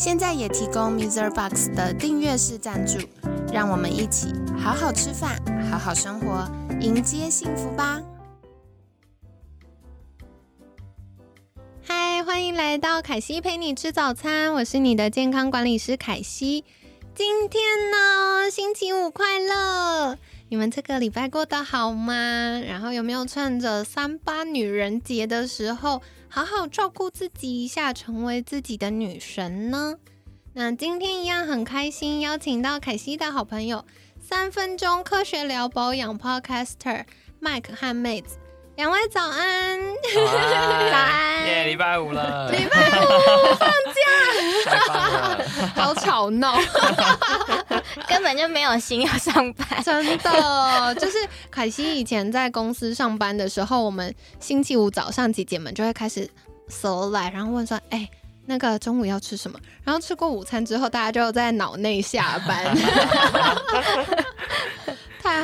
现在也提供 Mr. Box 的订阅式赞助，让我们一起好好吃饭，好好生活，迎接幸福吧！嗨，欢迎来到凯西陪你吃早餐，我是你的健康管理师凯西。今天呢，星期五快乐！你们这个礼拜过得好吗？然后有没有趁着三八女人节的时候，好好照顾自己一下，成为自己的女神呢？那今天一样很开心，邀请到凯西的好朋友，三分钟科学聊保养 Podcaster Mike 和妹子。两位早安，早安，耶！礼拜五了，礼拜五放假，太棒了，好吵闹，根本就没有心要上班，真的。就是凯西以前在公司上班的时候，我们星期五早上姐姐们就会开始搜来，然后问说：“哎，那个中午要吃什么？”然后吃过午餐之后，大家就在脑内下班。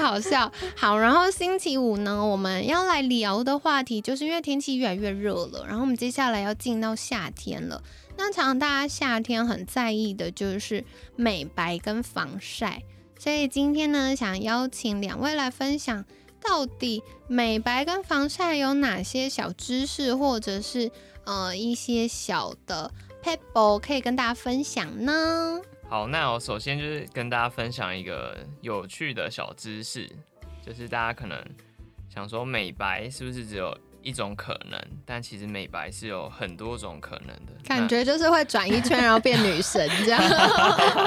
好笑，好，然后星期五呢，我们要来聊的话题，就是因为天气越来越热了，然后我们接下来要进到夏天了。那常常大家夏天很在意的就是美白跟防晒，所以今天呢，想邀请两位来分享，到底美白跟防晒有哪些小知识，或者是呃一些小的 pebble 可以跟大家分享呢？好，那我首先就是跟大家分享一个有趣的小知识，就是大家可能想说美白是不是只有一种可能？但其实美白是有很多种可能的。感觉就是会转一圈，然后变女神这样。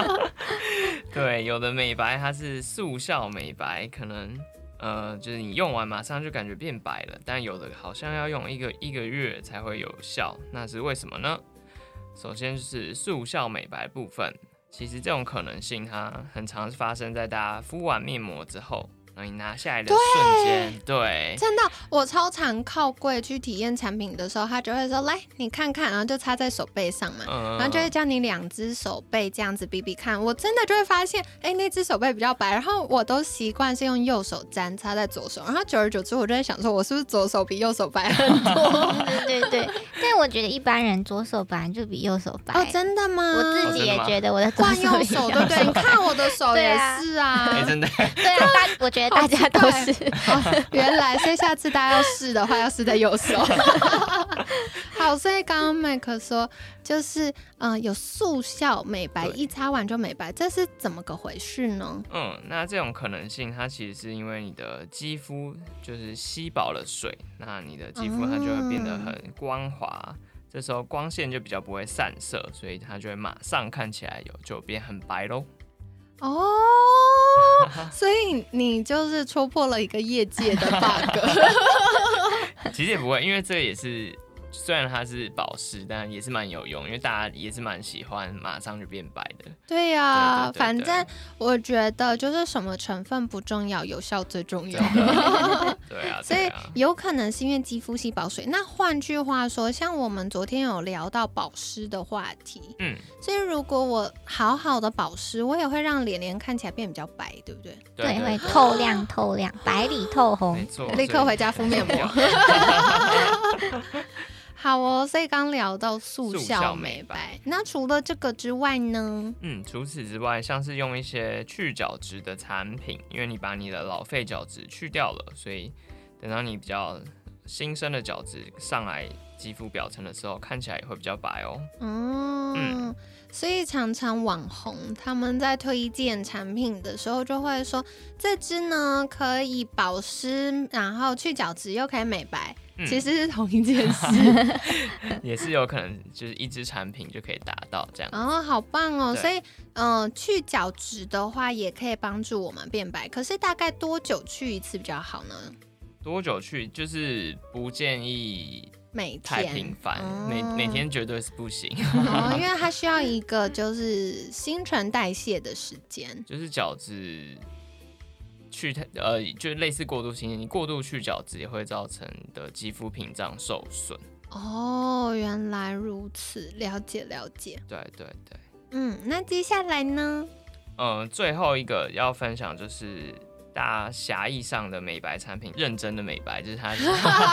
对，有的美白它是速效美白，可能呃就是你用完马上就感觉变白了，但有的好像要用一个一个月才会有效，那是为什么呢？首先就是速效美白部分。其实这种可能性，它很常发生在大家敷完面膜之后。你拿下来的瞬间，对，真的，我超常靠柜去体验产品的时候，他就会说：“来，你看看。”然后就插在手背上嘛，然后就会叫你两只手背这样子比比看。我真的就会发现，哎，那只手背比较白。然后我都习惯是用右手粘插在左手，然后久而久之，我就在想说，我是不是左手比右手白很多？对对对。但我觉得一般人左手白就比右手白。哦，真的吗？我自己也觉得我的惯右手，对不对？你看我的手也是啊，真的。对啊，但我觉得。大家都是，原来，所以下次大家要试的话，要试在右手。好，所以刚刚麦克说，就是嗯，有速效美白，一擦完就美白，这是怎么个回事呢？嗯，那这种可能性，它其实是因为你的肌肤就是吸饱了水，那你的肌肤它就会变得很光滑，这时候光线就比较不会散射，所以它就会马上看起来有就变很白喽。哦，所以你就是戳破了一个业界的 bug。其实也不会，因为这也是。虽然它是保湿，但也是蛮有用，因为大家也是蛮喜欢马上就变白的。对呀，反正我觉得就是什么成分不重要，有效最重要。对啊，所以有可能是因为肌肤吸保水。那换句话说，像我们昨天有聊到保湿的话题，嗯，所以如果我好好的保湿，我也会让脸脸看起来变比较白，对不对？对，会透亮透亮，白里透红。没错，立刻回家敷面膜。好哦，所以刚聊到速效美白，那除了这个之外呢？嗯，除此之外，像是用一些去角质的产品，因为你把你的老废角质去掉了，所以等到你比较新生的角质上来肌肤表层的时候，看起来也会比较白哦。嗯，所以常常网红他们在推荐产品的时候，就会说这支呢可以保湿，然后去角质又可以美白。其实是同一件事，也是有可能就是一支产品就可以达到这样。哦，好棒哦！所以，嗯，去角质的话也可以帮助我们变白。可是大概多久去一次比较好呢？多久去？就是不建议每太天频繁，哦每每天绝对是不行。哦，因为 它需要一个就是新陈代谢的时间。就是角质去太呃，就类似过度清洁，你过度去角质也会造成的肌肤屏障受损。哦，原来如此，了解了解。对对对。嗯，那接下来呢？嗯，最后一个要分享就是大家狭义上的美白产品，认真的美白就是它，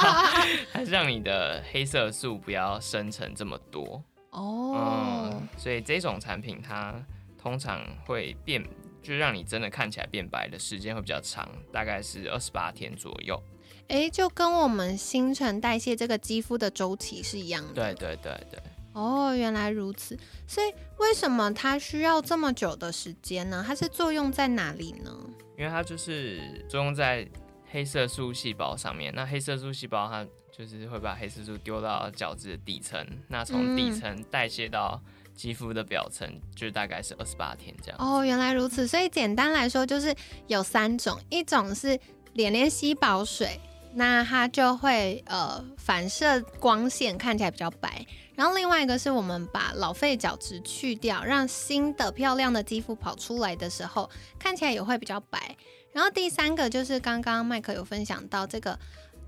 它是让你的黑色素不要生成这么多。哦，嗯，所以这种产品它通常会变，就是让你真的看起来变白的时间会比较长，大概是二十八天左右。诶，就跟我们新陈代谢这个肌肤的周期是一样的。对对对对。哦，原来如此。所以为什么它需要这么久的时间呢？它是作用在哪里呢？因为它就是作用在黑色素细胞上面。那黑色素细胞它就是会把黑色素丢到角质的底层，那从底层代谢到肌肤的表层，就大概是二十八天这样。哦，原来如此。所以简单来说，就是有三种，一种是脸脸吸饱水，那它就会呃反射光线，看起来比较白。然后另外一个是我们把老废角质去掉，让新的漂亮的肌肤跑出来的时候，看起来也会比较白。然后第三个就是刚刚麦克有分享到这个。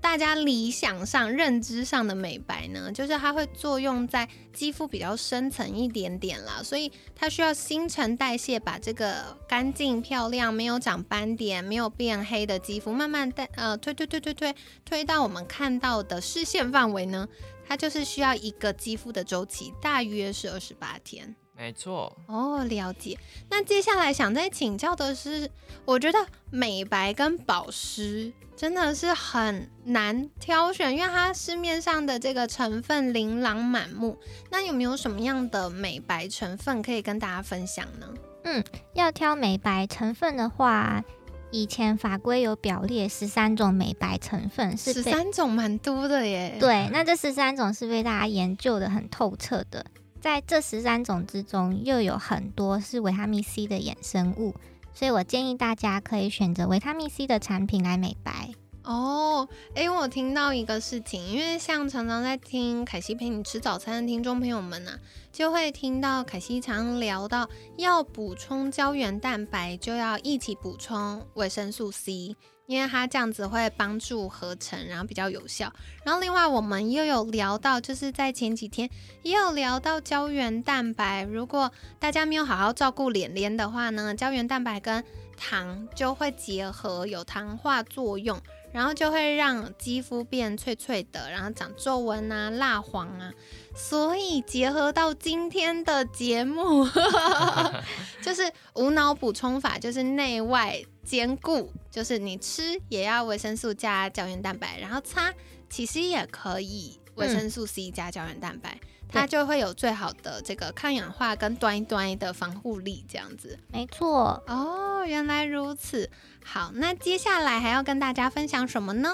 大家理想上、认知上的美白呢，就是它会作用在肌肤比较深层一点点啦，所以它需要新陈代谢，把这个干净漂亮、没有长斑点、没有变黑的肌肤，慢慢带呃推推推推推推到我们看到的视线范围呢，它就是需要一个肌肤的周期，大约是二十八天。没错，哦，了解。那接下来想再请教的是，我觉得美白跟保湿真的是很难挑选，因为它市面上的这个成分琳琅满目。那有没有什么样的美白成分可以跟大家分享呢？嗯要挑美白成分的话，以前法规有表列十三种美白成分是被十三种蛮多的耶。，对，那这十三种是被大家研究的很透彻的。在这十三种之中，又有很多是维他命 C 的衍生物，所以我建议大家可以选择维他命 C 的产品来美白。哦，诶，我听到一个事情，因为像常常在听凯西陪你吃早餐的听众朋友们啊，就会听到凯西常聊到要补充胶原蛋白，就要一起补充维生素 C，因为它这样子会帮助合成，然后比较有效。然后另外我们又有聊到，就是在前几天也有聊到胶原蛋白，如果大家没有好好照顾脸脸的话呢，胶原蛋白跟糖就会结合，有糖化作用。然后就会让肌肤变脆脆的，然后长皱纹啊、蜡黄啊。所以结合到今天的节目，就是无脑补充法，就是内外兼顾，就是你吃也要维生素加胶原蛋白，然后擦其实也可以维生素 C 加胶原蛋白。它就会有最好的这个抗氧化跟端一端的防护力，这样子。没错，哦，原来如此。好，那接下来还要跟大家分享什么呢？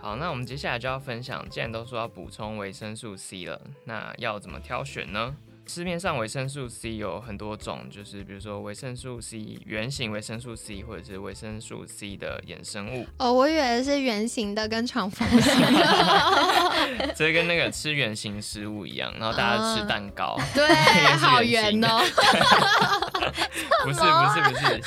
好，那我们接下来就要分享，既然都说要补充维生素 C 了，那要怎么挑选呢？市面上维生素 C 有很多种，就是比如说维生素 C 原型维生素 C，或者是维生素 C 的衍生物，哦，我以为是圆形的跟长方形的。这跟那个吃圆形食物一样，然后大家吃蛋糕，对，好圆哦，不是不是不是，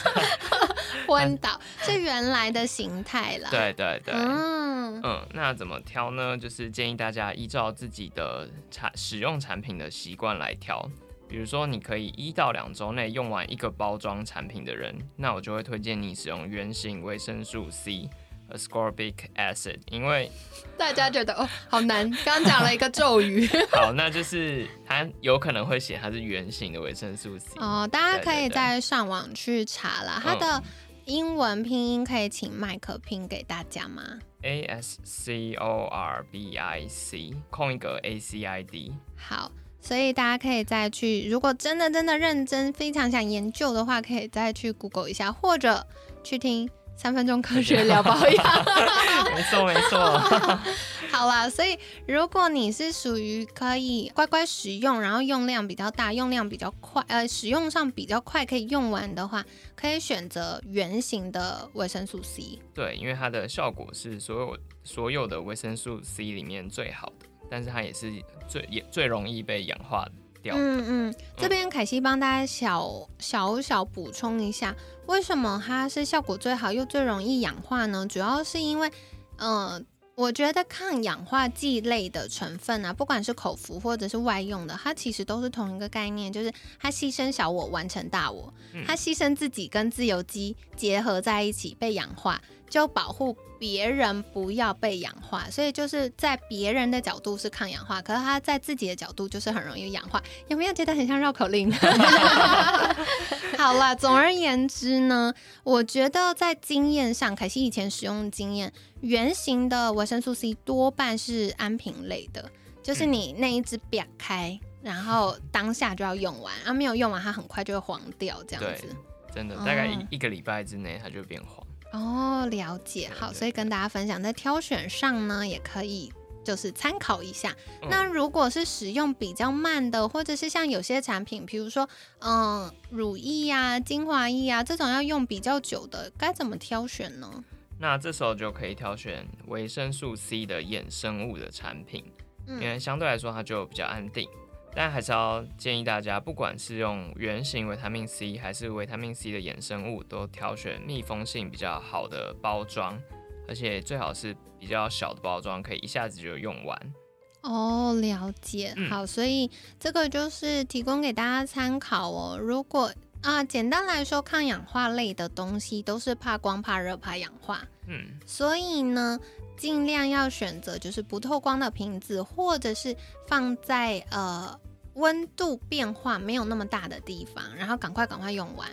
昏倒 是原来的形态啦。，对对对，嗯，嗯，那怎么挑呢？就是建议大家依照自己的产使用产品的习惯来挑。比如说，你可以一到两周内用完一个包装产品的人，那我就会推荐你使用圆形维生素 C ascorbic acid，因为大家觉得哦，好难，刚讲了一个咒语。好，那就是它有可能会写它是圆形的维生素 C。哦，大家可以对对对再上网去查啦。它的嗯英文拼音可以请麦克拼给大家吗？A S C O R B I C，空一个 A C I D。好，所以大家可以再去，如果真的真的认真，非常想研究的话，可以再去 Google 一下，或者去听三分钟科学聊保养。没错没错。好啦，所以如果你是属于可以乖乖使用，然后用量比较大、用量比较快，呃，使用上比较快可以用完的话，可以选择圆形的维生素 C。对，因为它的效果是所有所有的维生素 C 里面最好的。但是它也是最也最容易被氧化掉的。嗯嗯，这边凯西帮大家小小小补充一下，为什么它是效果最好又最容易氧化呢？主要是因为，呃，我觉得抗氧化剂类的成分啊，不管是口服或者是外用的，它其实都是同一个概念，就是它牺牲小我完成大我，嗯。它牺牲自己跟自由基结合在一起被氧化，就保护别人不要被氧化，所以就是在别人的角度是抗氧化，可是他在自己的角度就是很容易氧化，有没有觉得很像绕口令？好了，总而言之呢，我觉得在经验上，凯西以前使用的经验，圆形的维生素 C 多半是安瓶类的，就是你那一只表开，然后当下就要用完，啊，没有用完它很快就会黄掉，这样子。真的，哦大概一一个礼拜之内它就变黄。哦，了解。好，所以跟大家分享，在挑选上呢，也可以就是参考一下。嗯那如果是使用比较慢的，或者是像有些产品，比如说嗯乳液呀、精华液啊这种要用比较久的，该怎么挑选呢？那这时候就可以挑选维生素 C 的衍生物的产品，因嗯为相对来说它就比较安定。但还是要建议大家，不管是用原型维他命 C 还是维他命 C 的衍生物，都挑选密封性比较好的包装，而且最好是比较小的包装，可以一下子就用完。哦，了解。嗯好，所以这个就是提供给大家参考哦。如果啊，简单来说，抗氧化类的东西都是怕光、怕热、怕氧化。嗯，所以呢，尽量要选择就是不透光的瓶子，或者是放在呃温度变化没有那么大的地方，然后赶快赶快用完。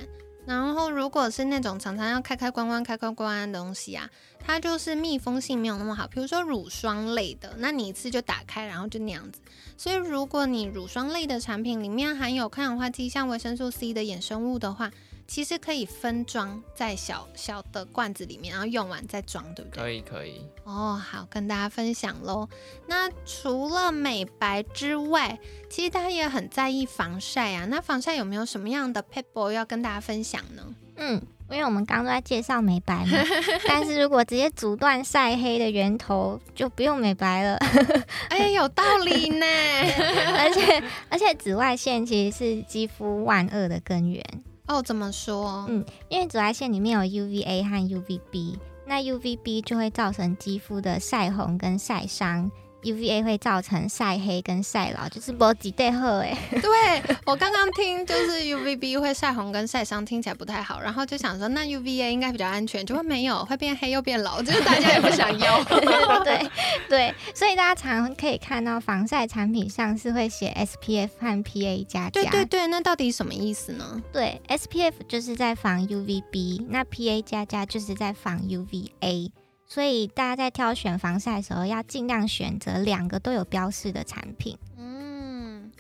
然后如果是那种常常要开开关关开开关关的东西啊，它就是密封性没有那么好，比如说乳霜类的，那你一次就打开，然后就那样子。所以如果你乳霜类的产品里面含有抗氧化剂，像维生素 C 的衍生物的话，其实可以分装在小小的罐子里面，然后用完再装，对不对？可以可以。哦，好，跟大家分享喽。那除了美白之外，其实大家也很在意防晒啊。那防晒有没有什么样的 p e p l e 要跟大家分享呢？嗯，因为我们刚刚都在介绍美白嘛，但是如果直接阻断晒黑的源头，就不用美白了。哎，有道理呢。而且而且紫外线其实是肌肤万恶的根源，哦，怎么说？嗯因为紫外线里面有 UVA 和 UVB，那 UVB 就会造成肌肤的晒红跟晒伤。UVA 会造成晒黑跟晒老，就是无几 对好哎。对我刚刚听就是 UVB 会晒红跟晒伤，听起来不太好，然后就想说那 UVA 应该比较安全，结果没有，会变黑又变老，就是大家也不想要。对对，所以大家常可以看到防晒产品上是会写 SPF 和 PA 加加。对对对，那到底什么意思呢？对，SPF 就是在防 UVB，那 PA 加加就是在防 UVA。所以大家在挑选防晒的时候，要尽量选择两个都有标示的产品。嗯，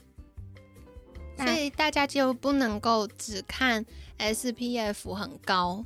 所以大家就不能够只看 SPF 很高，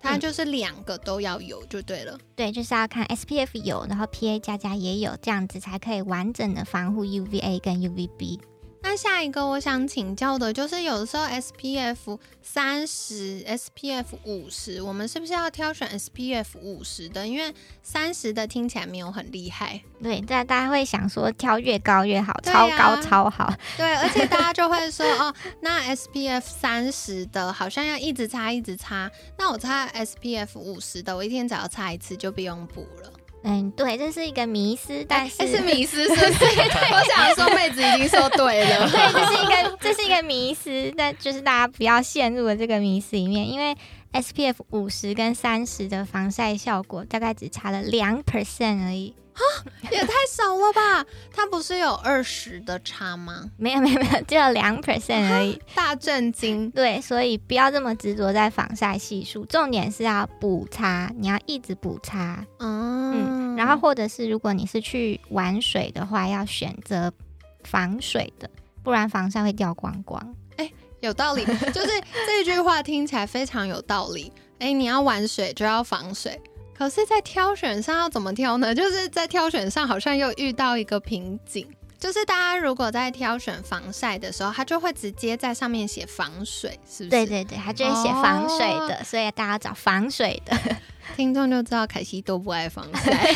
它嗯就是两个都要有就对了。对，就是要看 SPF 有，然后 PA 加加也有，这样子才可以完整的防护 UVA 跟 UVB。那下一个我想请教的就是，有的时候 SPF 三十、SPF 五十，我们是不是要挑选 SPF 五十的？因为三十的听起来没有很厉害。对，大大家会想说挑越高越好，啊超高超好。对，而且大家就会说哦，那 SPF 三十的好像要一直擦一直擦，那我擦 SPF 五十的，我一天只要擦一次就不用补了。嗯，对，这是一个迷思，但是、这是迷思，是不是？我想说妹子已经说对了。对，这是一个这是一个迷思，但就是大家不要陷入了这个迷思里面，因为 SPF 五十跟三十的防晒效果大概只差了两 percent 而已。也太少了吧？它不是有二十的差吗？没有没有没有，只有两 percent 而已。大震惊！对，所以不要这么执着在防晒系数，重点是要补擦，你要一直补擦。嗯嗯，然后或者是如果你是去玩水的话，要选择防水的，不然防晒会掉光光。有道理，就是这句话听起来非常有道理。哎，你要玩水就要防水，可是，在挑选上要怎么挑呢？就是在挑选上好像又遇到一个瓶颈，就是大家如果在挑选防晒的时候，它就会直接在上面写防水，是不是？对对对，它就会写防水的，所以大家找防水的。听众就知道凯西都不爱防晒。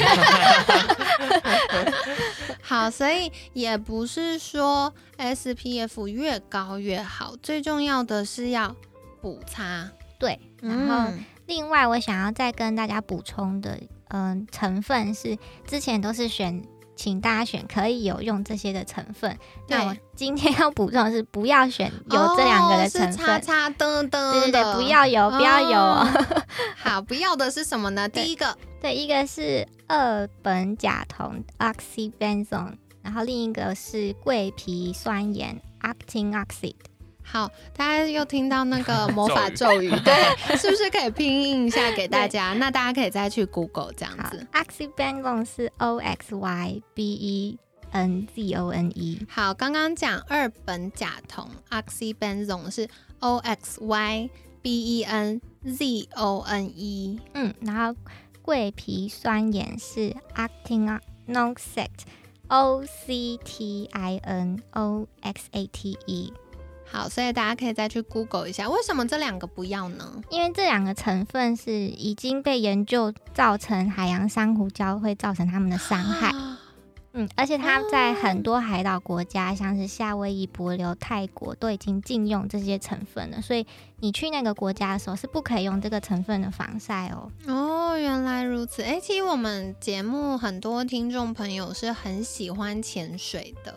好，所以也不是说 SPF 越高越好，最重要的是要补擦。对，然后嗯另外我想要再跟大家补充的，嗯、成分是之前都是选，请大家选可以有用这些的成分。那我今天要补充的是不要选有这两个的成分。叉叉噔噔对对对，不要有，不要有。哦 好，不要的是什么呢？第一个对，一个是二苯甲酮 oxybenzone，然后另一个是桂皮酸盐 actin oxide。好，大家又听到那个魔法咒语，对，是不是可以拼音一下给大家？那大家可以再去 Google 这样子。，oxybenzone 是 o x y b e n z o n e。好，刚刚讲二苯甲酮 oxybenzone 是 O X Y B E N Z O N E。嗯，然后桂皮酸盐是 actin oxate，o c t i n o x a t e。好，所以大家可以再去 Google 一下，为什么这两个不要呢？因为这两个成分是已经被研究造成海洋珊瑚礁会造成它们的伤害。啊嗯，而且它在很多海岛国家，像是夏威夷、帛琉、泰国，都已经禁用这些成分了。所以你去那个国家的时候，是不可以用这个成分的防晒哦。哦，原来如此。哎，其实我们节目很多听众朋友是很喜欢潜水的，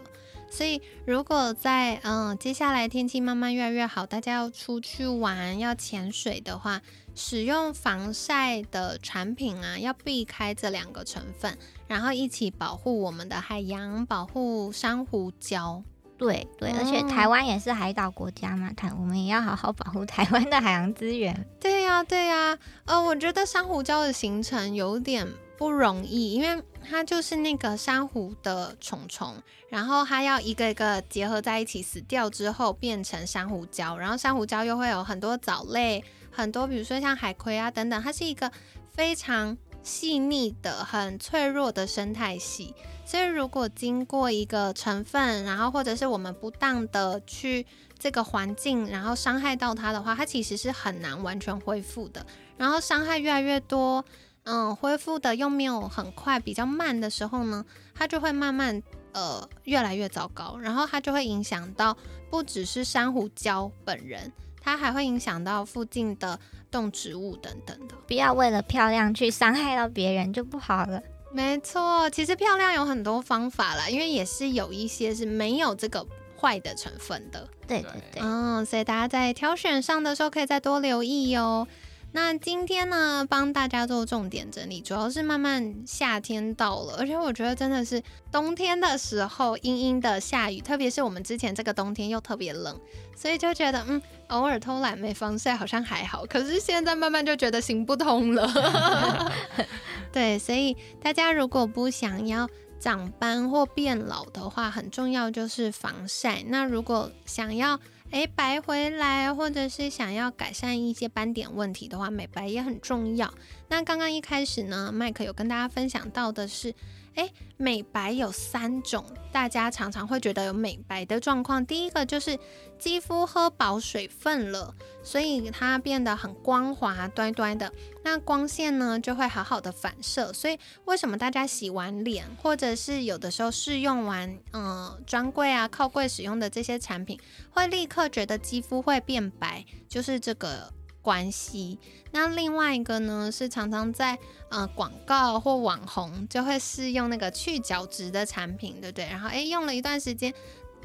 所以如果在嗯接下来天气慢慢越来越好，大家要出去玩要潜水的话，使用防晒的产品啊，要避开这两个成分，然后一起保护我们的海洋，保护珊瑚礁。对对，而且哦台湾也是海岛国家嘛，台我们也要好好保护台湾的海洋资源。对呀、对呀、呃，我觉得珊瑚礁的形成有点不容易，因为它就是那个珊瑚的虫虫，然后它要一个一个结合在一起，死掉之后变成珊瑚礁，然后珊瑚礁又会有很多藻类，很多比如说像海葵啊等等，它是一个非常细腻的、很脆弱的生态系。所以，如果经过一个成分，然后或者是我们不当的去这个环境，然后伤害到它的话，它其实是很难完全恢复的。然后伤害越来越多，嗯，恢复的又没有很快，比较慢的时候呢，它就会慢慢呃越来越糟糕，然后它就会影响到不只是珊瑚礁本人，它还会影响到附近的动植物等等的。不要为了漂亮去伤害到别人就不好了。没错，其实漂亮有很多方法啦，因为也是有一些是没有这个坏的成分的。对对对，嗯，所以大家在挑选上的时候可以再多留意哟。那今天呢，帮大家做重点整理，主要是慢慢夏天到了，而且我觉得真的是冬天的时候阴阴的下雨，特别是我们之前这个冬天又特别冷，所以就觉得嗯，偶尔偷懒没防晒好像还好，可是现在慢慢就觉得行不通了。对，所以大家如果不想要长斑或变老的话，很重要就是防晒。那如果想要诶白回来，或者是想要改善一些斑点问题的话，美白也很重要。那刚刚一开始呢，麦克有跟大家分享到的是，诶，美白有三种，大家常常会觉得有美白的状况。第一个就是肌肤喝饱水分了，所以它变得很光滑、端端的。那光线呢就会好好的反射，所以为什么大家洗完脸，或者是有的时候试用完，嗯，专柜啊、靠柜使用的这些产品，会立刻觉得肌肤会变白，就是这个关系。那另外一个呢，是常常在呃广告或网红就会试用那个去角质的产品，对不对？然后诶，用了一段时间。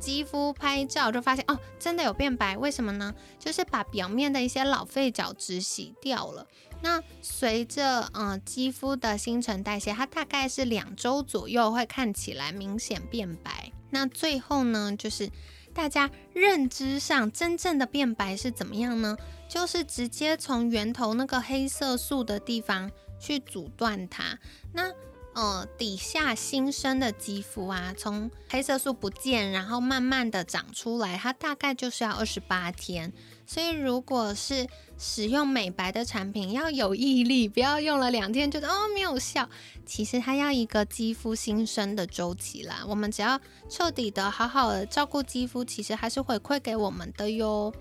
肌肤拍照就发现哦，真的有变白，为什么呢？就是把表面的一些老废角质洗掉了。那随着呃肌肤的新陈代谢，它大概是两周左右会看起来明显变白。那最后呢，就是大家认知上真正的变白是怎么样呢？就是直接从源头那个黑色素的地方去阻断它。那呃底下新生的肌肤啊，从黑色素不见，然后慢慢的长出来，它大概就是要二十八天。所以如果是使用美白的产品，要有毅力，不要用了两天觉得哦没有效。其实它要一个肌肤新生的周期啦。我们只要彻底的好好的照顾肌肤，其实还是回馈给我们的哟。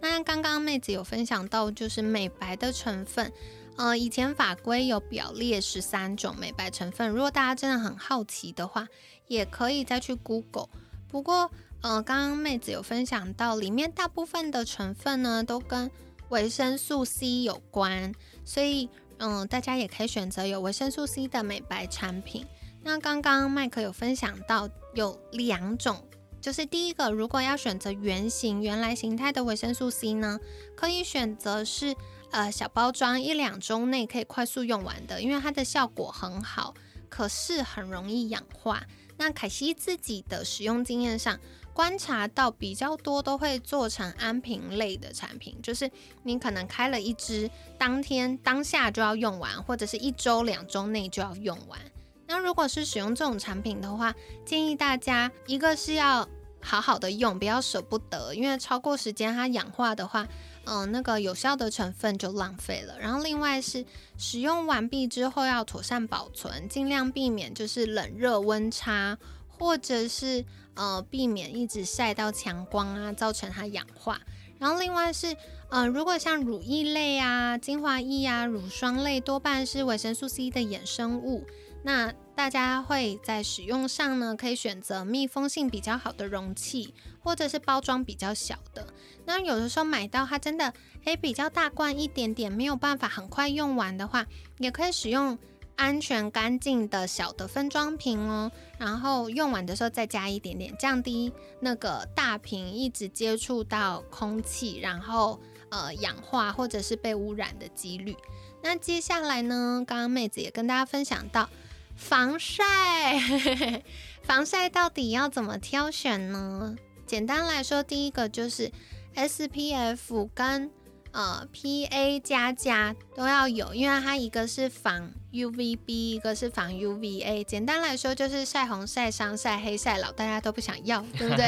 那刚刚妹子有分享到，就是美白的成分，呃，以前法规有表列十三种美白成分，如果大家真的很好奇的话，也可以再去 Google。不过，呃，刚刚妹子有分享到，里面大部分的成分呢都跟维生素 C 有关，所以，嗯，大家也可以选择有维生素 C 的美白产品。那刚刚麦克有分享到有两种，就是第一个，如果要选择原形原来形态的维生素 C 呢，可以选择是呃小包装，一两周内可以快速用完的，因为它的效果很好，可是很容易氧化。那凯西自己的使用经验上。观察到比较多都会做成安瓶类的产品，就是你可能开了一支，当天当下就要用完，或者是一周两周内就要用完。那如果是使用这种产品的话，建议大家一个是要好好的用，不要舍不得，因为超过时间它氧化的话，嗯，那个有效的成分就浪费了。然后另外是使用完毕之后要妥善保存，尽量避免就是冷热温差。或者是呃避免一直晒到强光啊，造成它氧化。然后另外是呃，如果像乳液类啊、精华液啊、乳霜类，多半是维生素 C 的衍生物。那大家会在使用上呢，可以选择密封性比较好的容器，或者是包装比较小的。那有的时候买到它真的诶比较大罐一点点，没有办法很快用完的话，也可以使用。安全干净的小的分装瓶哦，然后用完的时候再加一点点，降低那个大瓶一直接触到空气，然后呃氧化或者是被污染的几率。那接下来呢，刚刚妹子也跟大家分享到防晒，防晒到底要怎么挑选呢？简单来说，第一个就是 SPF 跟呃，PA 加加都要有，因为它一个是防 UVB，一个是防 UVA。简单来说就是晒红、晒伤、晒黑、晒老，大家都不想要，对不对？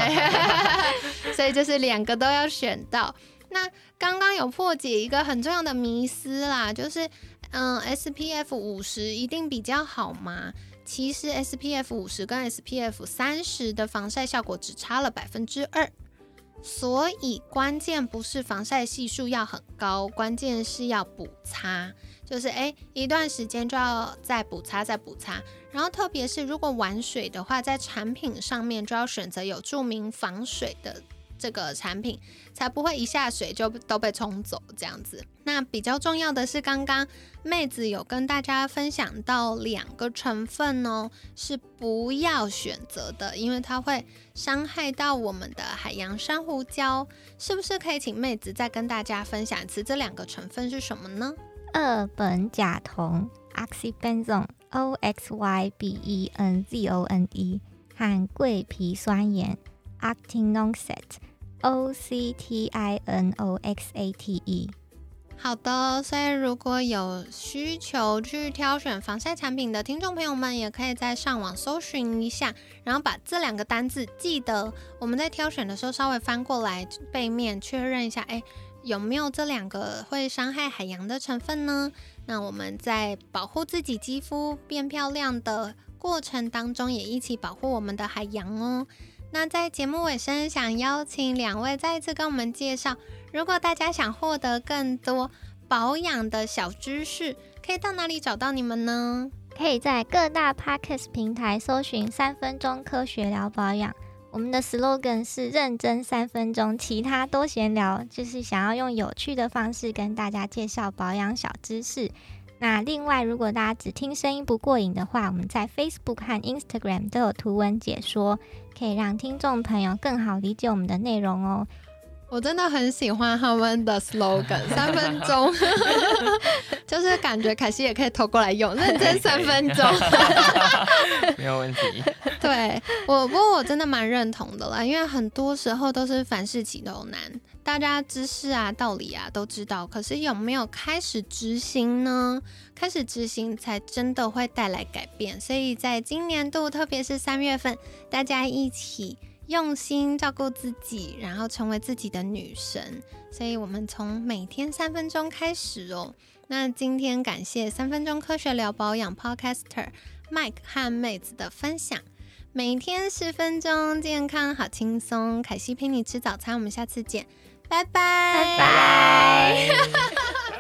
所以就是两个都要选到。那刚刚有破解一个很重要的迷思啦，就是嗯，SPF 五十一定比较好吗？其实 SPF 五十跟 SPF 三十的防晒效果只差了百分之二。所以关键不是防晒系数要很高，关键是要补擦，就是诶一段时间就要再补擦再补擦，然后特别是如果玩水的话，在产品上面就要选择有注明防水的。这个产品才不会一下水就都被冲走这样子。那比较重要的是，刚刚妹子有跟大家分享到两个成分哦，是不要选择的，因为它会伤害到我们的海洋珊瑚礁。是不是可以请妹子再跟大家分享一次这两个成分是什么呢？二苯甲酮 （oxybenzone，O X Y B E N Z O N E） 和桂皮酸盐 （octinoxate）。O C T I N O X A T E，好的，所以如果有需求去挑选防晒产品的听众朋友们，也可以在上网搜寻一下，然后把这两个单字记得，我们在挑选的时候稍微翻过来背面确认一下，哎，有没有这两个会伤害海洋的成分呢？那我们在保护自己肌肤变漂亮的过程当中，也一起保护我们的海洋哦。那在节目尾声，想邀请两位再一次跟我们介绍，如果大家想获得更多保养的小知识，可以到哪里找到你们呢？可以在各大 podcast 平台搜寻“三分钟科学聊保养”。我们的 slogan 是“认真三分钟，其他多闲聊”，就是想要用有趣的方式跟大家介绍保养小知识。那另外，如果大家只听声音不过瘾的话，我们在 Facebook 和 Instagram 都有图文解说。可以让听众朋友更好理解我们的内容哦。我真的很喜欢他们的 slogan，三分钟，就是感觉凯西也可以投过来用，认真三分钟，没有问题。对我，不过我真的蛮认同的啦，因为很多时候都是凡事起头难，大家知识啊、道理啊都知道，可是有没有开始执行呢？开始执行才真的会带来改变。所以在今年度，特别是三月份，大家一起。用心照顾自己，然后成为自己的女神。所以，我们从每天三分钟开始哦。那今天感谢三分钟科学聊保养 Podcaster Mike 和妹子的分享。每天十分钟，健康好轻松。凯西陪你吃早餐，我们下次见，拜拜，拜拜。